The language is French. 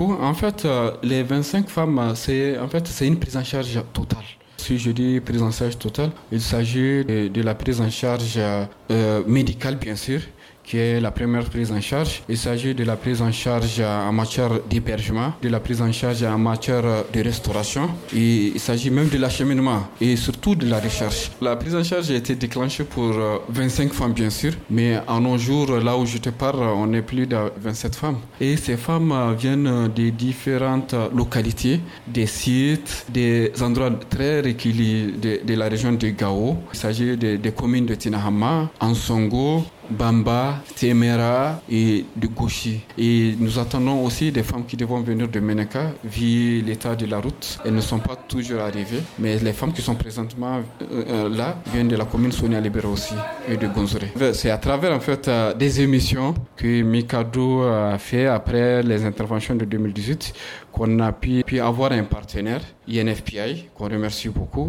En fait, euh, les 25 femmes, c'est en fait, une prise en charge totale. Si je dis prise en charge totale, il s'agit de, la prise en charge euh, médicale, bien sûr, qui est la première prise en charge. Il s'agit de la prise en charge en matière d'hébergement, de la prise en charge en matière de restauration. Et il s'agit même de l'acheminement et surtout de la recherche. La prise en charge a été déclenchée pour 25 euh, femmes, bien sûr, mais en nos jours, là où je te parle, on est plus de 27 femmes. Et ces femmes euh, viennent des différentes localités, des sites, des endroits très reculés de, la région de Gao. Il s'agit des communes de Tinahama, Ansongo, Bamba, Temera et de Gouchi. Et nous attendons aussi des femmes qui devront venir de Meneka, vu l'état de la route. Elles ne sont pas toujours arrivées, mais les femmes qui sont présentement euh, euh, là viennent de la commune Sonia Libera aussi et de Gonzore. C'est à travers en fait euh, des émissions que Mikado a fait après les interventions de 2018 qu'on a pu avoir un partenaire, INFPI, qu'on remercie beaucoup.